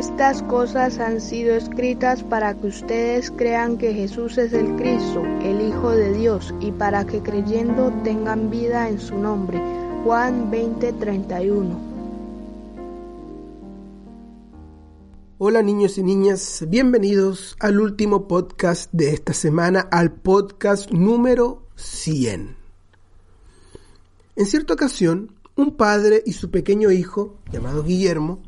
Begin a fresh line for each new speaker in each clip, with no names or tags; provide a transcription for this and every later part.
Estas cosas han sido escritas para que ustedes crean que Jesús es el Cristo, el Hijo de Dios, y para que creyendo tengan vida en su nombre. Juan 20:31
Hola niños y niñas, bienvenidos al último podcast de esta semana, al podcast número 100. En cierta ocasión, un padre y su pequeño hijo, llamado Guillermo,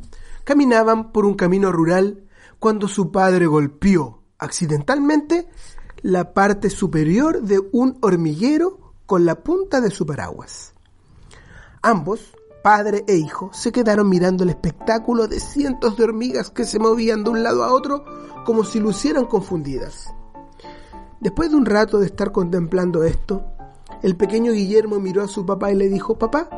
caminaban por un camino rural cuando su padre golpeó accidentalmente la parte superior de un hormiguero con la punta de su paraguas. Ambos, padre e hijo, se quedaron mirando el espectáculo de cientos de hormigas que se movían de un lado a otro como si lucieran confundidas. Después de un rato de estar contemplando esto, el pequeño Guillermo miró a su papá y le dijo, papá,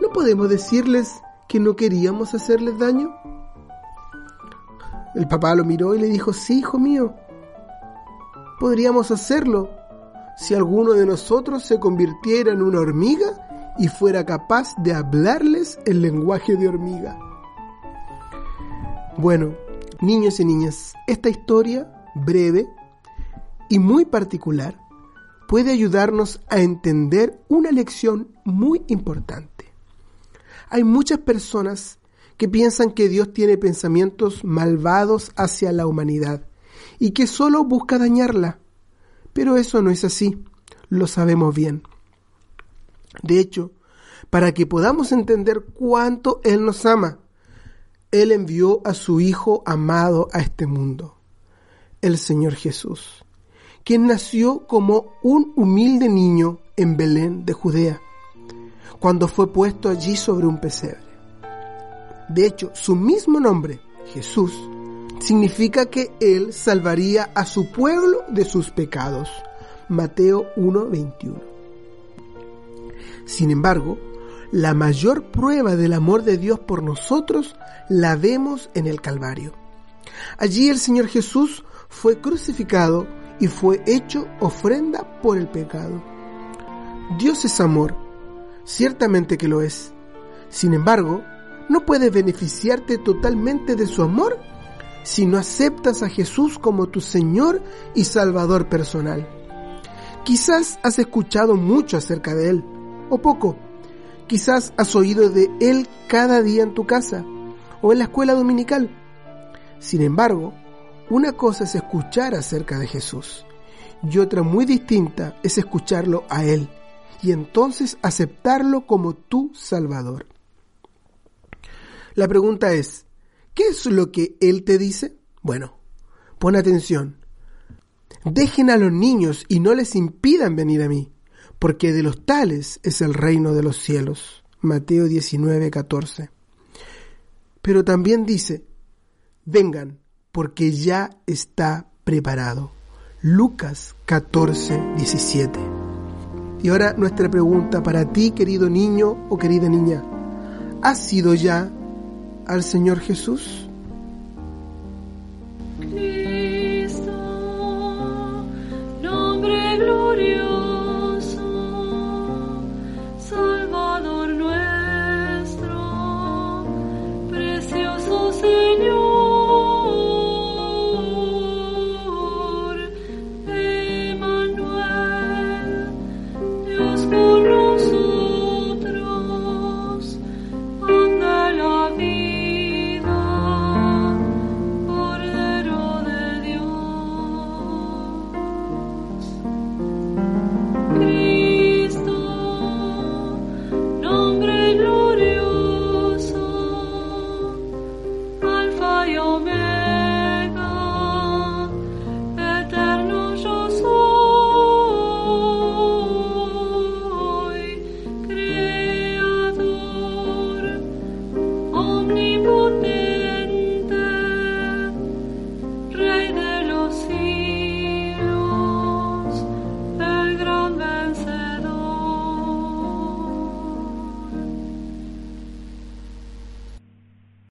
¿no podemos decirles que no queríamos hacerles daño? El papá lo miró y le dijo, sí, hijo mío, podríamos hacerlo si alguno de nosotros se convirtiera en una hormiga y fuera capaz de hablarles el lenguaje de hormiga. Bueno, niños y niñas, esta historia breve y muy particular puede ayudarnos a entender una lección muy importante. Hay muchas personas que piensan que Dios tiene pensamientos malvados hacia la humanidad y que solo busca dañarla. Pero eso no es así, lo sabemos bien. De hecho, para que podamos entender cuánto Él nos ama, Él envió a su Hijo amado a este mundo, el Señor Jesús, quien nació como un humilde niño en Belén de Judea cuando fue puesto allí sobre un pesebre. De hecho, su mismo nombre, Jesús, significa que Él salvaría a su pueblo de sus pecados. Mateo 1:21. Sin embargo, la mayor prueba del amor de Dios por nosotros la vemos en el Calvario. Allí el Señor Jesús fue crucificado y fue hecho ofrenda por el pecado. Dios es amor Ciertamente que lo es. Sin embargo, no puedes beneficiarte totalmente de su amor si no aceptas a Jesús como tu Señor y Salvador personal. Quizás has escuchado mucho acerca de Él, o poco. Quizás has oído de Él cada día en tu casa o en la escuela dominical. Sin embargo, una cosa es escuchar acerca de Jesús y otra muy distinta es escucharlo a Él y entonces aceptarlo como tu Salvador. La pregunta es, ¿qué es lo que Él te dice? Bueno, pon atención. Dejen a los niños y no les impidan venir a mí, porque de los tales es el reino de los cielos. Mateo 19, 14. Pero también dice, vengan, porque ya está preparado. Lucas 14, 17. Y ahora nuestra pregunta para ti, querido niño o querida niña. ¿Has sido ya al Señor Jesús? Cristo, nombre.